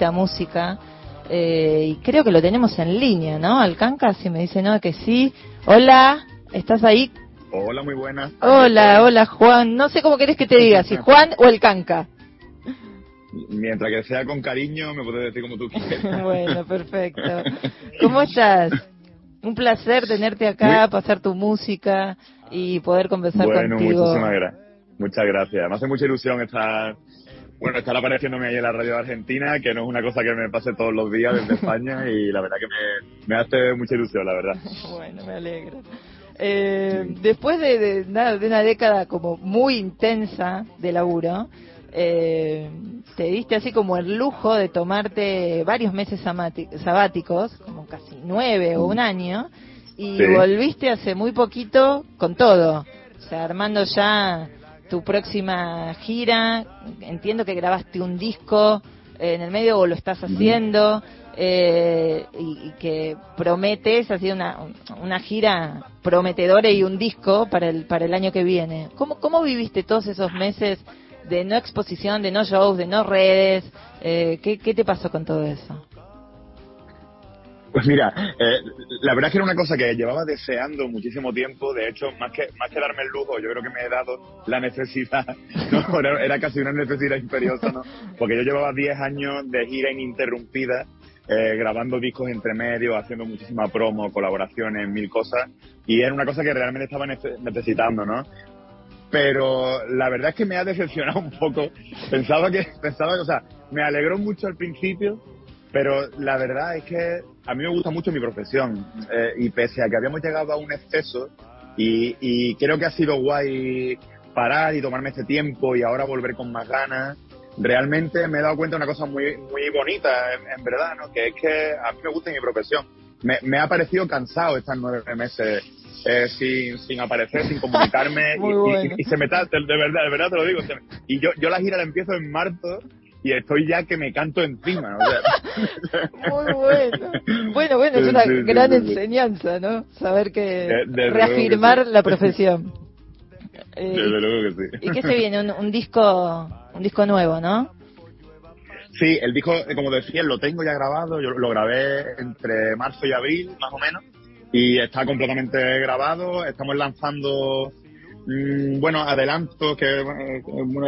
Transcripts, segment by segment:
esta música. Eh, y creo que lo tenemos en línea, ¿no? Alcanca, si me dice no, que sí. Hola, ¿estás ahí? Hola, muy buenas. Hola, hola Juan. No sé cómo querés que te diga, si Juan o el Canca. Mientras que sea con cariño, me puedes decir como tú quieras. bueno, perfecto. ¿Cómo estás? Un placer tenerte acá, pasar tu música y poder conversar bueno, contigo. Muchísimas gracias. Muchas gracias. Me hace mucha ilusión estar, bueno, estar apareciéndome ahí en la radio de Argentina, que no es una cosa que me pase todos los días desde España y la verdad que me, me hace mucha ilusión, la verdad. Bueno, me alegro. Eh, después de, de, de, una década como muy intensa de laburo, eh, te diste así como el lujo de tomarte varios meses sabáticos, como casi nueve o un año, y sí. volviste hace muy poquito con todo, o sea, armando ya tu próxima gira, entiendo que grabaste un disco en el medio o lo estás haciendo, eh, y, y, que prometes, ha sido una, una gira prometedora y un disco para el, para el año que viene. ¿Cómo, ¿Cómo viviste todos esos meses de no exposición, de no shows, de no redes? Eh, ¿qué, ¿Qué te pasó con todo eso? Pues mira, eh, la verdad es que era una cosa que llevaba deseando muchísimo tiempo. De hecho, más que más que darme el lujo, yo creo que me he dado la necesidad. ¿no? Era, era, casi una necesidad imperiosa, ¿no? Porque yo llevaba 10 años de gira ininterrumpida, eh, grabando discos entre medio, haciendo muchísima promo, colaboraciones, mil cosas. Y era una cosa que realmente estaba necesitando, ¿no? Pero la verdad es que me ha decepcionado un poco. Pensaba que, pensaba o sea, me alegró mucho al principio, pero la verdad es que a mí me gusta mucho mi profesión eh, y pese a que habíamos llegado a un exceso y, y, creo que ha sido guay parar y tomarme este tiempo y ahora volver con más ganas, realmente me he dado cuenta de una cosa muy muy bonita en, en verdad, ¿no? que es que a mí me gusta mi profesión. Me, me ha parecido cansado estar nueve meses eh, sin, sin aparecer, sin comunicarme y, bueno. y, y, se me está, de verdad, de verdad te lo digo. Y yo, yo la gira la empiezo en marzo y estoy ya que me canto encima. O sea. Muy bueno. Bueno, bueno, es una sí, sí, gran sí, enseñanza, ¿no? Saber que de, de reafirmar la profesión. Eh, Desde luego que sí. ¿Y qué se viene? Un, un, disco un disco nuevo, ¿no? Sí, el disco, como decía, lo tengo ya grabado. Yo lo grabé entre marzo y abril, más o menos. Y está completamente grabado. Estamos lanzando Mm, bueno, adelanto, que eh,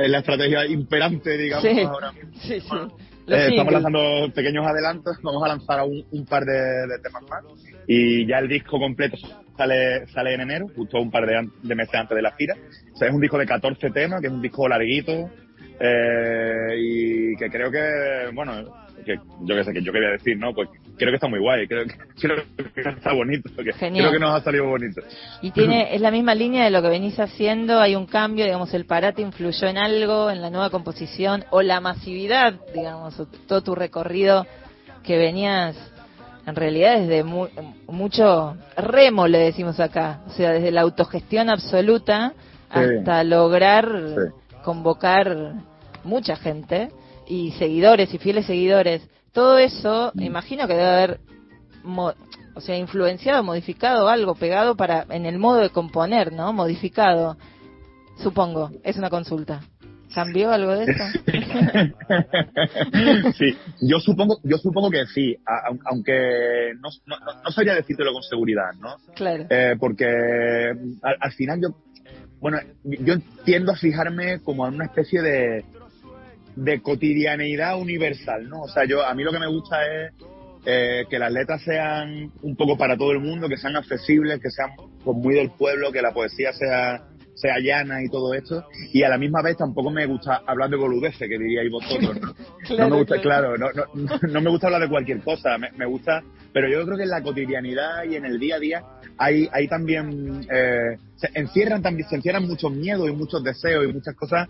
es la estrategia imperante, digamos, sí, ahora mismo. Sí, sí. Eh, estamos lanzando pequeños adelantos, vamos a lanzar un, un par de, de, temas más y ya el disco completo sale sale en enero, justo un par de, de meses antes de la gira. O sea, es un disco de 14 temas, que es un disco larguito eh, y que creo que, bueno, que yo qué sé, que yo quería decir, ¿no? Pues creo que está muy guay, creo que, creo que está bonito, que, creo que nos ha salido bonito. Y tiene, es la misma línea de lo que venís haciendo, hay un cambio, digamos, el parate influyó en algo, en la nueva composición, o la masividad, digamos, todo tu recorrido que venías, en realidad desde mu mucho remo, le decimos acá, o sea, desde la autogestión absoluta hasta sí. lograr sí. convocar mucha gente y seguidores y fieles seguidores, todo eso, me imagino que debe haber, o sea, influenciado, modificado algo, pegado para en el modo de componer, ¿no? Modificado, supongo, es una consulta. ¿Cambió algo de eso? sí, yo supongo, yo supongo que sí, aunque no, no, no sabría decírtelo con seguridad, ¿no? Claro. Eh, porque al, al final yo, bueno, yo tiendo a fijarme como en una especie de, de cotidianeidad universal, ¿no? O sea, yo a mí lo que me gusta es eh, que las letras sean un poco para todo el mundo, que sean accesibles, que sean pues, muy del pueblo, que la poesía sea sea llana y todo esto, y a la misma vez tampoco me gusta hablar de boludeces, que diríais vosotros, ¿no? claro, no me gusta, claro, no, no, no, me gusta hablar de cualquier cosa, me, me, gusta, pero yo creo que en la cotidianidad y en el día a día hay, hay también, eh, se encierran también, se encierran muchos miedos y muchos deseos y muchas cosas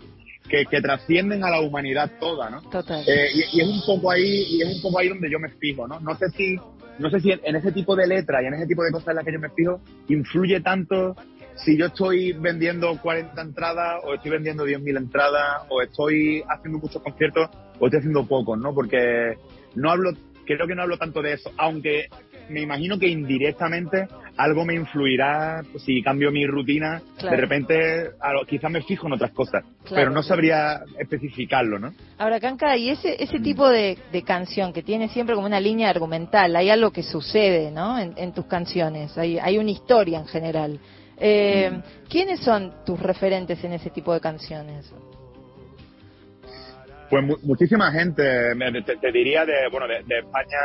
que, que trascienden a la humanidad toda, ¿no? Total. Eh, y, y, es un poco ahí, y es un poco ahí donde yo me fijo, ¿no? No sé si, no sé si en ese tipo de letras y en ese tipo de cosas en las que yo me fijo, influye tanto si yo estoy vendiendo 40 entradas o estoy vendiendo 10.000 entradas o estoy haciendo muchos conciertos o estoy haciendo pocos, ¿no? Porque no hablo, creo que no hablo tanto de eso, aunque me imagino que indirectamente algo me influirá pues, si cambio mi rutina, de repente quizás me fijo en otras cosas, pero no sabría especificarlo, ¿no? Ahora, Canca, y ese, ese tipo de, canción que tiene siempre como una línea argumental, hay algo que sucede, ¿no? En, tus canciones, hay, hay una historia en general. Eh, mm. ¿Quiénes son tus referentes en ese tipo de canciones? Pues muchísima gente, te, diría de, bueno, de, España,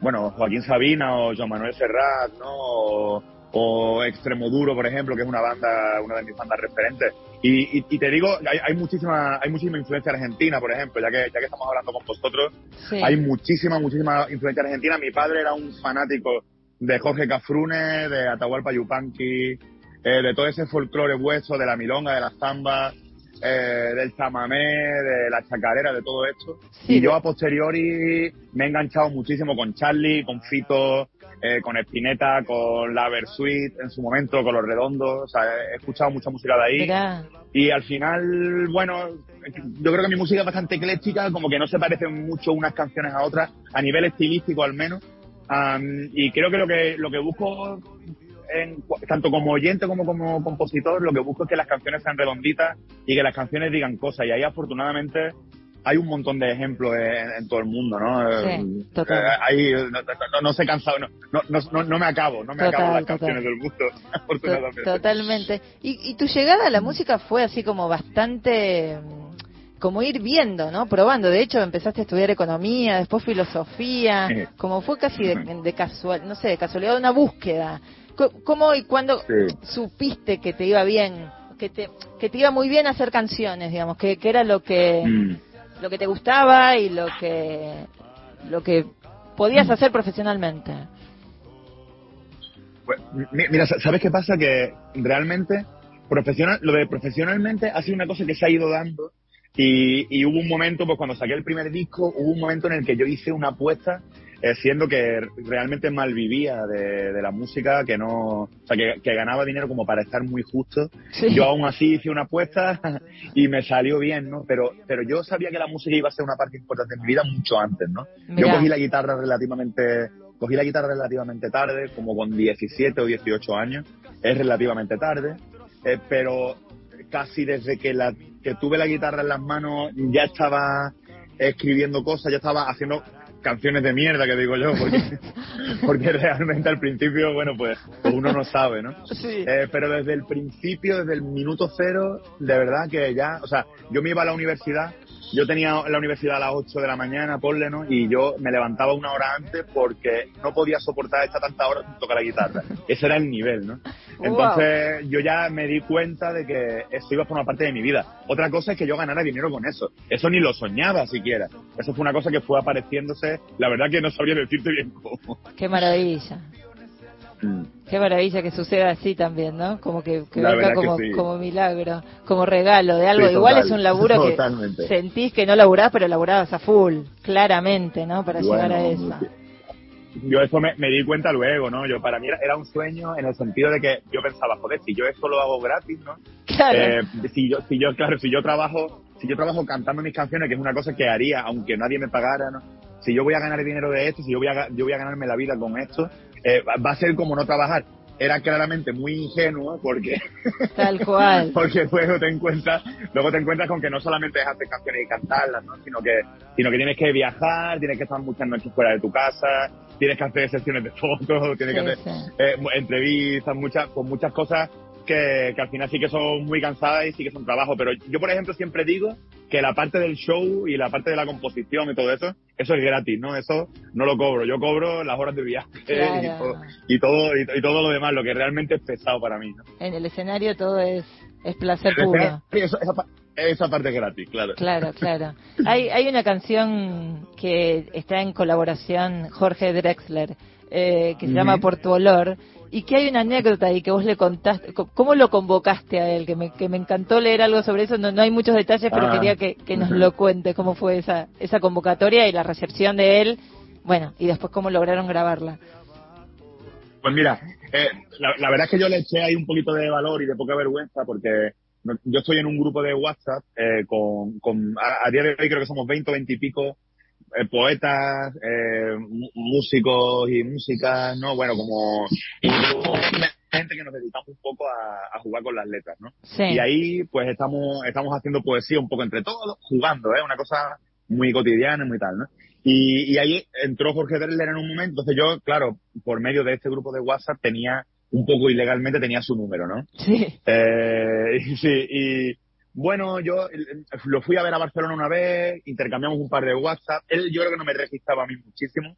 bueno, Joaquín Sabina o Joan Manuel Serrat, ¿no? O, Extremo Duro, por ejemplo, que es una banda, una de mis bandas referentes. Y, te digo, hay, hay, muchísima, hay muchísima influencia argentina, por ejemplo, ya que, ya que estamos hablando con vosotros, hay muchísima, muchísima influencia argentina. Mi padre era un fanático de Jorge Cafrune, de Atahualpa Yupanqui, eh, de todo ese folclore hueso, de la milonga, de la zamba, eh, del chamamé, de la chacarera, de todo esto. y yo a posteriori me he enganchado muchísimo con Charlie, con Fito, eh, con Espineta, con la Versuit en su momento, con Los Redondos. O sea, he escuchado mucha música de ahí. Y al final, bueno, yo creo que mi música es bastante ecléctica, como que no se parecen mucho unas canciones a otras, a nivel estilístico al menos. y creo que lo que lo que busco tanto como oyente como como compositor, lo que busco es que las canciones sean redonditas y que las canciones digan cosas. Y ahí afortunadamente hay un montón de ejemplos en, todo el mundo, ¿no? Sí, total. Ahí no, no, se no, no, no, me acabo, no me acabo las canciones del mundo, afortunadamente. Totalmente. Y, y tu llegada a la música fue así como bastante como ir viendo, ¿no? Probando. De hecho, empezaste a estudiar economía, después filosofía, como fue casi de, de, casual, no sé, de casualidad, una búsqueda. ¿Cómo y cuándo supiste que te iba bien, que te, que te iba muy bien hacer canciones, digamos, que, que era lo que, mm. lo que te gustaba y lo que, lo que podías mm. hacer profesionalmente? Pues, mira, ¿sabes qué pasa? Que realmente, profesional, lo de profesionalmente ha sido una cosa que se ha ido dando y, y, hubo un momento, pues cuando saqué el primer disco, hubo un momento en el que yo hice una apuesta eh, siendo que realmente malvivía de, de la música, que no, o sea, que, ganaba dinero como para estar muy justo. Yo aún así hice una apuesta y me salió bien, ¿no? Pero, pero yo sabía que la música iba a ser una parte importante de mi vida mucho antes, ¿no? Yo cogí la guitarra relativamente, cogí la guitarra relativamente tarde, como con 17 o 18 años, es relativamente tarde, eh, pero casi desde que la, que tuve la guitarra en las manos ya estaba escribiendo cosas, ya estaba haciendo canciones de mierda que digo yo, porque, porque realmente al principio, bueno, pues, pues uno no sabe, ¿no? Sí. Eh, pero desde el principio, desde el minuto cero, de verdad que ya, o sea, yo me iba a la universidad yo tenía la universidad a las 8 de la mañana, ponle, ¿no? Y yo me levantaba una hora antes porque no podía soportar esta tanta hora sin tocar la guitarra. Ese era el nivel, ¿no? Entonces yo ya me di cuenta de que eso iba a formar parte de mi vida. Otra cosa es que yo ganara dinero con eso. Eso ni lo soñaba siquiera. Eso fue una cosa que fue apareciéndose. La verdad que no sabría decirte bien cómo. Qué maravilla. Qué maravilla que suceda así también, ¿no? Como que, venga como, como milagro, como regalo de algo. Igual es un laburo que sentís que no laburás, pero laburabas a full, claramente, ¿no? Para llegar a eso. Yo eso me, di cuenta luego, ¿no? Yo para mí era, un sueño en el sentido de que yo pensaba, joder, si yo esto lo hago gratis, ¿no? Claro. Eh, si yo, si yo, claro, si yo trabajo, si yo trabajo cantando mis canciones, que es una cosa que haría aunque nadie me pagara, ¿no? Si yo voy a ganar dinero de esto, si yo voy a, yo voy a ganarme la vida con esto, eh, va a ser como no trabajar. Era claramente muy ingenuo porque tal cual porque luego te encuentras luego te encuentras con que no solamente es hacer canciones y cantarlas ¿no? sino que sino que tienes que viajar tienes que estar muchas noches fuera de tu casa tienes que hacer sesiones de fotos tienes que hacer eh, entrevistas muchas con muchas cosas que, al final sí que son muy cansadas y sí que son trabajo. Pero yo, por ejemplo, siempre digo que la parte del show y la parte de la composición y todo eso, eso es gratis, ¿no? Eso no lo cobro. Yo cobro las horas de viaje y, todo, y, todo lo demás, lo que realmente es pesado para mí, ¿no? En el escenario todo es, es placer puro. esa, parte es gratis, claro. Claro, claro. hay, hay una canción que está en colaboración Jorge Drexler, eh, que se llama Por tu olor, y que hay una anécdota ahí que vos le contaste, ¿cómo lo convocaste a él? Que me, que me encantó leer algo sobre eso, no, no hay muchos detalles, pero ah. quería que, que, nos lo cuente, cómo fue esa, esa convocatoria y la recepción de él, bueno, y después cómo lograron grabarla. Pues mira, eh, la, verdad es que yo le eché ahí un poquito de valor y de poca vergüenza porque yo estoy en un grupo de WhatsApp eh, con, con a, día de hoy creo que somos 20 o 20 y pico poetas, eh, músicos y músicas, ¿no? Bueno, como gente que nos dedicamos un poco a, jugar con las letras, ¿no? Sí. Y ahí, pues estamos, estamos haciendo poesía un poco entre todos, jugando, ¿eh? Una cosa muy cotidiana y muy tal, ¿no? Y, y ahí entró Jorge Derler en un momento, entonces yo, claro, por medio de este grupo de WhatsApp tenía un poco ilegalmente tenía su número, ¿no? Sí. Eh, sí, y bueno, yo lo fui a ver a Barcelona una vez, intercambiamos un par de WhatsApp. Él yo creo que no me registraba a mí muchísimo,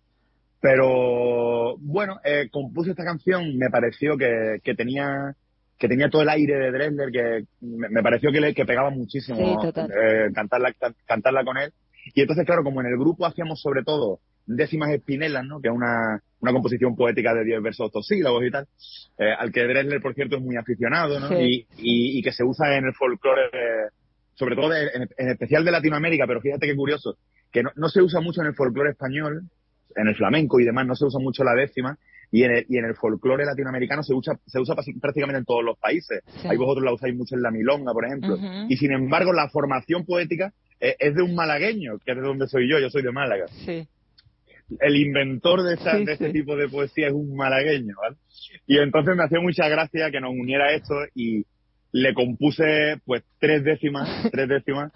pero bueno, eh, compuse esta canción, me pareció que, que tenía que tenía todo el aire de Dresler, que me, pareció que, le, que pegaba muchísimo eh, cantarla, cantarla con él. Y entonces, claro, como en el grupo hacíamos sobre todo décimas espinelas, ¿no? Que es una, una composición poética de 10 versos octosílabos y tal, eh, al que Dresler, por cierto, es muy aficionado, ¿no? Y, y, que se usa en el folclore, sobre todo en, especial de Latinoamérica, pero fíjate qué curioso, que no, no se usa mucho en el folclore español, en el flamenco y demás, no se usa mucho la décima, y en el, y en el folclore latinoamericano se usa, se usa prácticamente en todos los países. Ahí vosotros la usáis mucho en la milonga, por ejemplo. Y sin embargo, la formación poética es, es, de un malagueño, que es de donde soy yo, yo soy de Málaga. Sí el inventor de, esta, de este tipo de poesía es un malagueño, ¿vale? Y entonces me hacía mucha gracia que nos uniera esto y le compuse pues tres décimas, tres décimas,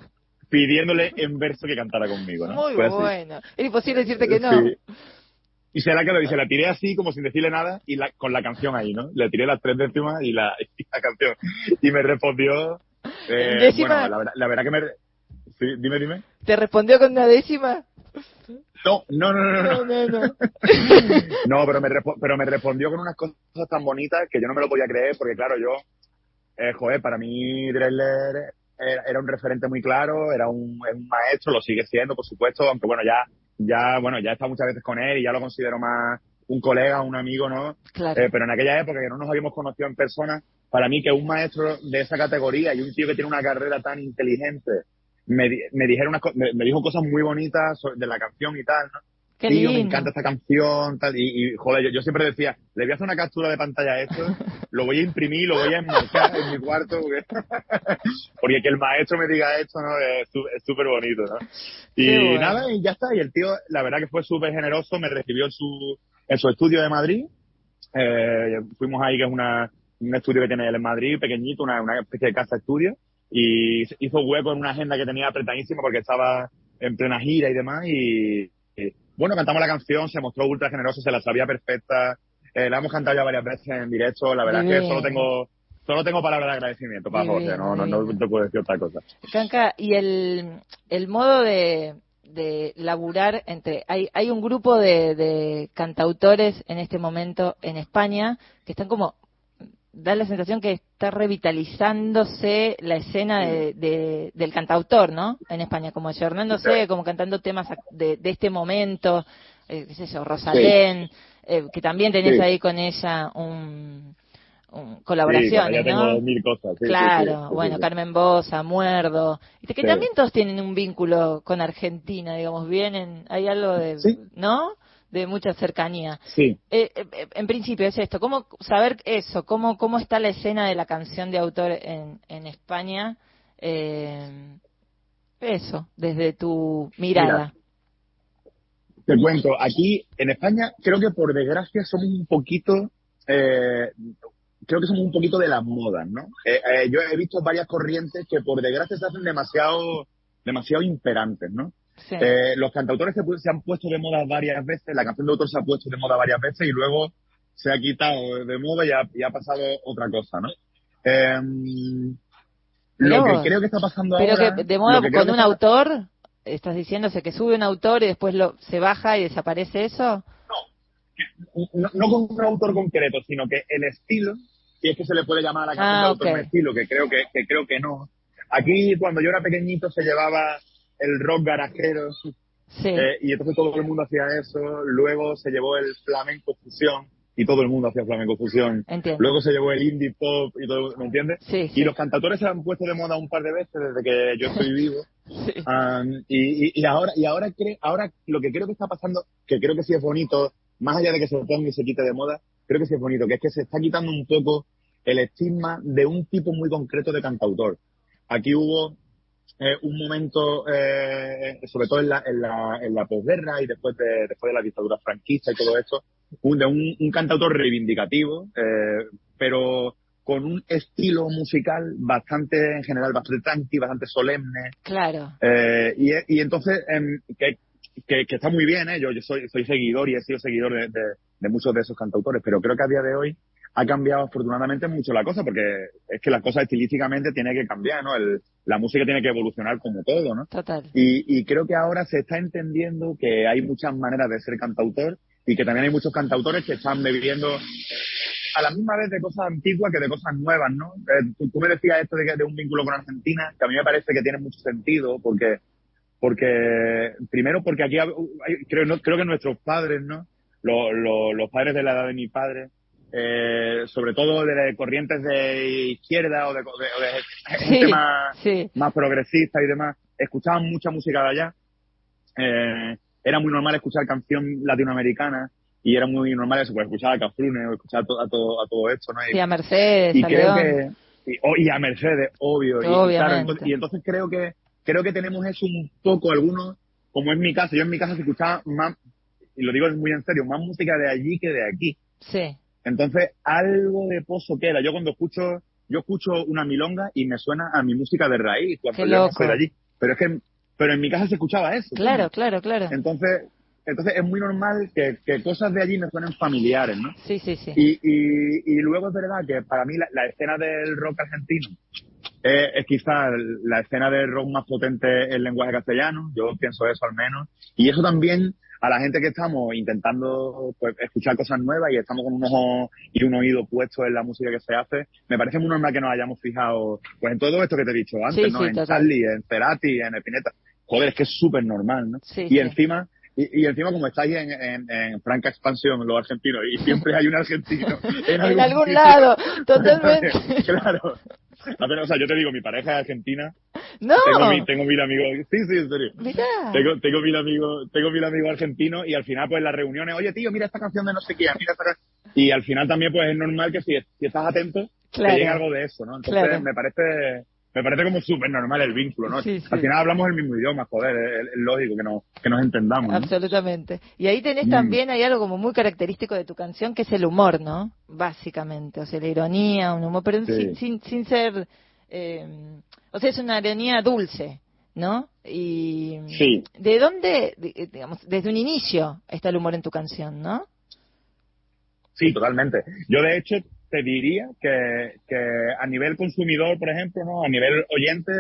pidiéndole en verso que cantara conmigo, ¿no? Muy bueno. Es imposible decirte que no. Y se la y se la tiré así como sin decirle nada y la, con la canción ahí, ¿no? Le tiré las tres décimas y la, la canción. Y me respondió... Eh, ¿Décima? Bueno, la, verdad que me... Sí, dime, dime. ¿Te respondió con una décima? No, no, no, no. No, no, no. no pero, me pero me respondió con unas cosas tan bonitas que yo no me lo podía creer porque, claro, yo, eh, joder, para mí Drexler era, un referente muy claro, era un, un, maestro, lo sigue siendo, por supuesto, aunque bueno, ya, ya, bueno, ya he estado muchas veces con él y ya lo considero más un colega, un amigo, ¿no? Claro. Eh, pero en aquella época que no nos habíamos conocido en persona, para mí que un maestro de esa categoría y un tío que tiene una carrera tan inteligente, me, me dijeron me, me, dijo cosas muy bonitas de la canción y tal, ¿no? Qué Tío, me encanta esta canción, tal, y, y joder, yo, yo, siempre decía, le voy a hacer una captura de pantalla a esto, lo voy a imprimir, lo voy a enmarcar en mi cuarto, porque, porque que el maestro me diga esto, ¿no? Es súper bonito, ¿no? Y nada, y ya está, y el tío, la verdad que fue súper generoso, me recibió en su, en su estudio de Madrid, eh, fuimos ahí, que es una, un estudio que tiene él en Madrid, pequeñito, una, una especie de casa estudio, y hizo hueco en una agenda que tenía apretadísima porque estaba en plena gira y demás y, bueno, cantamos la canción, se mostró ultra generoso, se la sabía perfecta, eh, la hemos cantado ya varias veces en directo, la verdad es que solo tengo solo tengo palabras de agradecimiento para Jorge, no, no, no, te puedo decir otra cosa. Canca, y el, el modo de, de laburar entre hay hay un grupo de, de cantautores en este momento en España que están como da la sensación que está revitalizándose la escena de, del cantautor, ¿no? En España, como ayornándose, como cantando temas de, de este momento, eh, qué sé yo, Rosalén, eh, que también tenés ahí con ella un, un colaboraciones, ¿no? mil cosas. claro, bueno, Carmen Bosa, Muerdo, que también todos tienen un vínculo con Argentina, digamos, vienen, hay algo de, ¿no? De mucha cercanía. Sí. Eh, eh, en principio es esto, ¿cómo saber eso? ¿Cómo, cómo está la escena de la canción de autor en, en España? Eh, eso, desde tu mirada. te cuento, aquí en España creo que por desgracia somos un poquito, creo que somos un poquito de las modas, ¿no? yo he visto varias corrientes que por desgracia se hacen demasiado, demasiado imperantes, ¿no? Eh, los cantautores se, han puesto de moda varias veces, la canción de autor se ha puesto de moda varias veces y luego se ha quitado de moda y ha, pasado otra cosa, ¿no? Em, lo que creo que está pasando pero ahora... Que de moda con un autor, ¿estás diciéndose que sube un autor y después lo, se baja y desaparece eso? No, no, con un autor concreto, sino que el estilo, si es que se le puede llamar a la canción de ah, autor un estilo, que creo que, que creo que no. Aquí, cuando yo era pequeñito, se llevaba el rock garajero. Eh, y entonces todo el mundo hacía eso. Luego se llevó el flamenco fusión y todo el mundo hacía flamenco fusión. Luego se llevó el indie pop y todo, ¿me entiendes? Y los cantadores se han puesto de moda un par de veces desde que yo estoy vivo. y, y, ahora, y ahora, ahora lo que creo que está pasando, que creo que sí es bonito, más allá de que se ponga y se quite de moda, creo que sí es bonito, que es que se está quitando un poco el estigma de un tipo muy concreto de cantautor. Aquí hubo eh, un momento, eh, sobre todo en la, en la, en la posguerra y después de, después de la dictadura franquista y todo esto, un, de un, un cantautor reivindicativo, eh, pero con un estilo musical bastante, en general, bastante tranqui, bastante solemne. Claro. Eh, y, y entonces, em, que, que, que, está muy bien, ¿eh? yo, yo soy, soy seguidor y he sido seguidor de, de, de muchos de esos cantautores, pero creo que a día de hoy ha cambiado afortunadamente mucho la cosa, porque es que la cosa estilísticamente tiene que cambiar, ¿no? El, la música tiene que evolucionar como todo, ¿no? Total. Y, y creo que ahora se está entendiendo que hay muchas maneras de ser cantautor y que también hay muchos cantautores que están bebiendo a la misma vez de cosas antiguas que de cosas nuevas, ¿no? Eh, tú, tú, me decías esto de, de un vínculo con Argentina, que a mí me parece que tiene mucho sentido, porque, porque primero porque aquí hay, creo, no, creo que nuestros padres, ¿no? Los, los, los padres de la edad de mi padre, eh, sobre todo de corrientes de izquierda o de, de, de Sí, gente más, sí. más progresista y demás, escuchaban mucha música de allá. Eh, era muy normal escuchar canción latinoamericana y era muy normal eso, pues escuchar a Cafrune o escuchar a, to, a, todo, a todo esto, ¿no? Y, a Mercedes, y creo que y, oh, y a Mercedes, obvio. Y, claro, entonces, y entonces creo que creo que tenemos eso un poco algunos, como en mi caso, yo en mi casa se escuchaba más, y lo digo muy en serio, más música de allí que de aquí. Sí. Entonces, algo de pozo queda. Yo cuando escucho, yo escucho una milonga y me suena a mi música de raíz, cuando yo no soy de allí. Pero es que, pero en mi casa se escuchaba eso. Claro, claro, claro. Entonces, entonces es muy normal que, que cosas de allí me suenen familiares, ¿no? Sí, sí, sí. Y, y, y luego es verdad que para mí la, la escena del rock argentino es, es quizás la escena del rock más potente en lenguaje castellano, yo pienso eso al menos, y eso también a la gente que estamos intentando pues, escuchar cosas nuevas y estamos con un ojo y un oído puesto en la música que se hace, me parece muy normal que nos hayamos fijado pues en todo esto que te he dicho antes, Sí, ¿no? sí, en. Charlie, en Cerati, en Spinetta. Joder, es que es súper normal, ¿no? Sí, y encima, y, y encima como estáis en, en, en franca expansión los argentinos, y siempre hay un argentino en En algún lado, totalmente. claro. A ver, o sea, yo te digo, mi pareja es argentina, No. tengo, mi, tengo mil amigos, sí, sí, en serio. Mirá. Tengo, tengo mil amigos, tengo mil amigos argentinos y al final pues en las reuniones, oye tío, mira esta canción de no sé quién, mira esta can-". y al final también pues es normal que si, si estás atento Claro. te llegue algo de eso, ¿no? Entonces Claro. me parece, me parece como súper normal el vínculo, ¿no? Sí, sí. Al final hablamos el mismo idioma, joder, es, es lógico que nos, que nos entendamos, ¿no? Absolutamente. Y ahí tenés Mm. también, hay algo como muy característico de tu canción, que es el humor, ¿no? Básicamente, o sea, la ironía, un humor, pero Sí. sin, sin, sin ser, eh, o sea, es una ironía dulce, ¿no? Y Sí. ¿de dónde, di- digamos, desde un inicio está el humor en tu canción, ¿no? Sí, totalmente. Yo, de hecho, te diría que, que a nivel consumidor, por ejemplo, ¿no? A nivel oyente,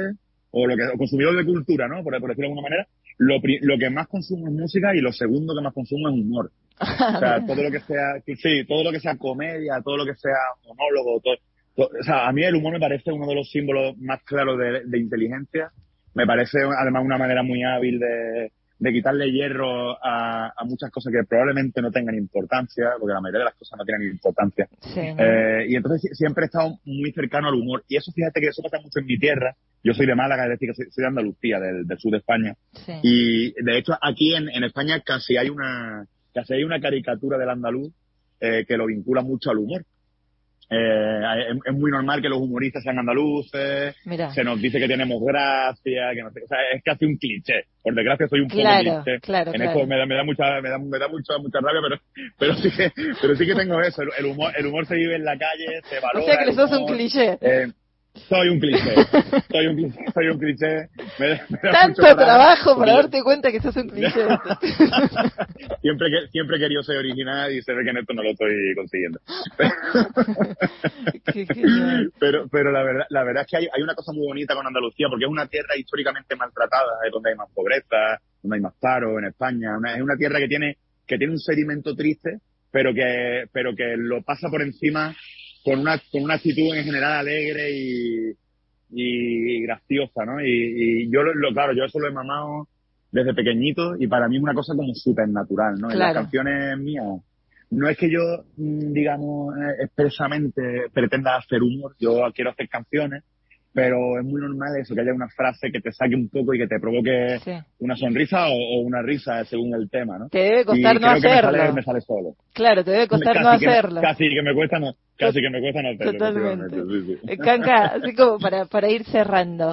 o lo que, o consumidor de cultura, ¿no? Por, por decirlo de alguna manera, lo, lo que más consumo es música y lo segundo que más consumo es humor. O sea, todo lo que sea, sí, todo lo que sea comedia, todo lo que sea monólogo, todo, todo- o sea, a mí el humor me parece uno de los símbolos más claros de, de inteligencia. Me parece además una manera muy hábil de, de quitarle hierro a, a muchas cosas que probablemente no tengan importancia, porque la mayoría de las cosas no tienen importancia. Eh, y entonces si- siempre he estado muy cercano al humor. Y eso, fíjate que eso pasa mucho en mi tierra. Yo soy de Málaga, es decir, que soy, soy de Andalucía, del, del sur de España. sí. Y de hecho aquí en, en España casi hay una casi hay una caricatura del andaluz eh, que lo vincula mucho al humor. Eh, es, es muy normal que los humoristas sean andaluces, Mira. se nos dice que tenemos gracia, que no sé, o sea, es casi un cliché. Por desgracia soy un poco Claro, cliché. claro, en claro. esto me da, me da mucha, me da, me da mucha, mucha rabia, pero, pero sí que, pero sí que tengo eso. El, el humor, el humor se vive en la calle, se valora. O sea que el sos un cliché. Eh, soy un cliché, soy un cliché, soy un cliché. Me, me Tanto trabajo para darte cuenta que sos un cliché. siempre que siempre he querido ser original y se ve que en esto no lo estoy consiguiendo. Qué pero pero la verdad la verdad es que hay, hay una cosa muy bonita con Andalucía porque es una tierra históricamente maltratada, es donde hay más pobreza, donde hay más paro en España, una- es una tierra que tiene que tiene un sedimento triste, pero que pero que lo pasa por encima con una con una actitud en general alegre y y graciosa, ¿no? Y, y yo lo, lo- claro, yo eso lo he mamado desde pequeñito y para mí es una cosa como súper natural, ¿no? En las Claro. canciones mías no es que yo, mm, digamos, eh, expresamente pretenda hacer humor, yo quiero hacer canciones, pero es muy normal eso, que haya una frase que te saque un poco y que te provoque Sí. una sonrisa o, o una risa según el tema, ¿no? Te debe costar y no que me hacerlo. sale, me sale solo. Claro, te debe costar no Casi que me- hacerlo. casi que me cuesta no, casi que me cuesta no hacerlo. Totalmente. sí, sí. Canca, así como para, para ir cerrando.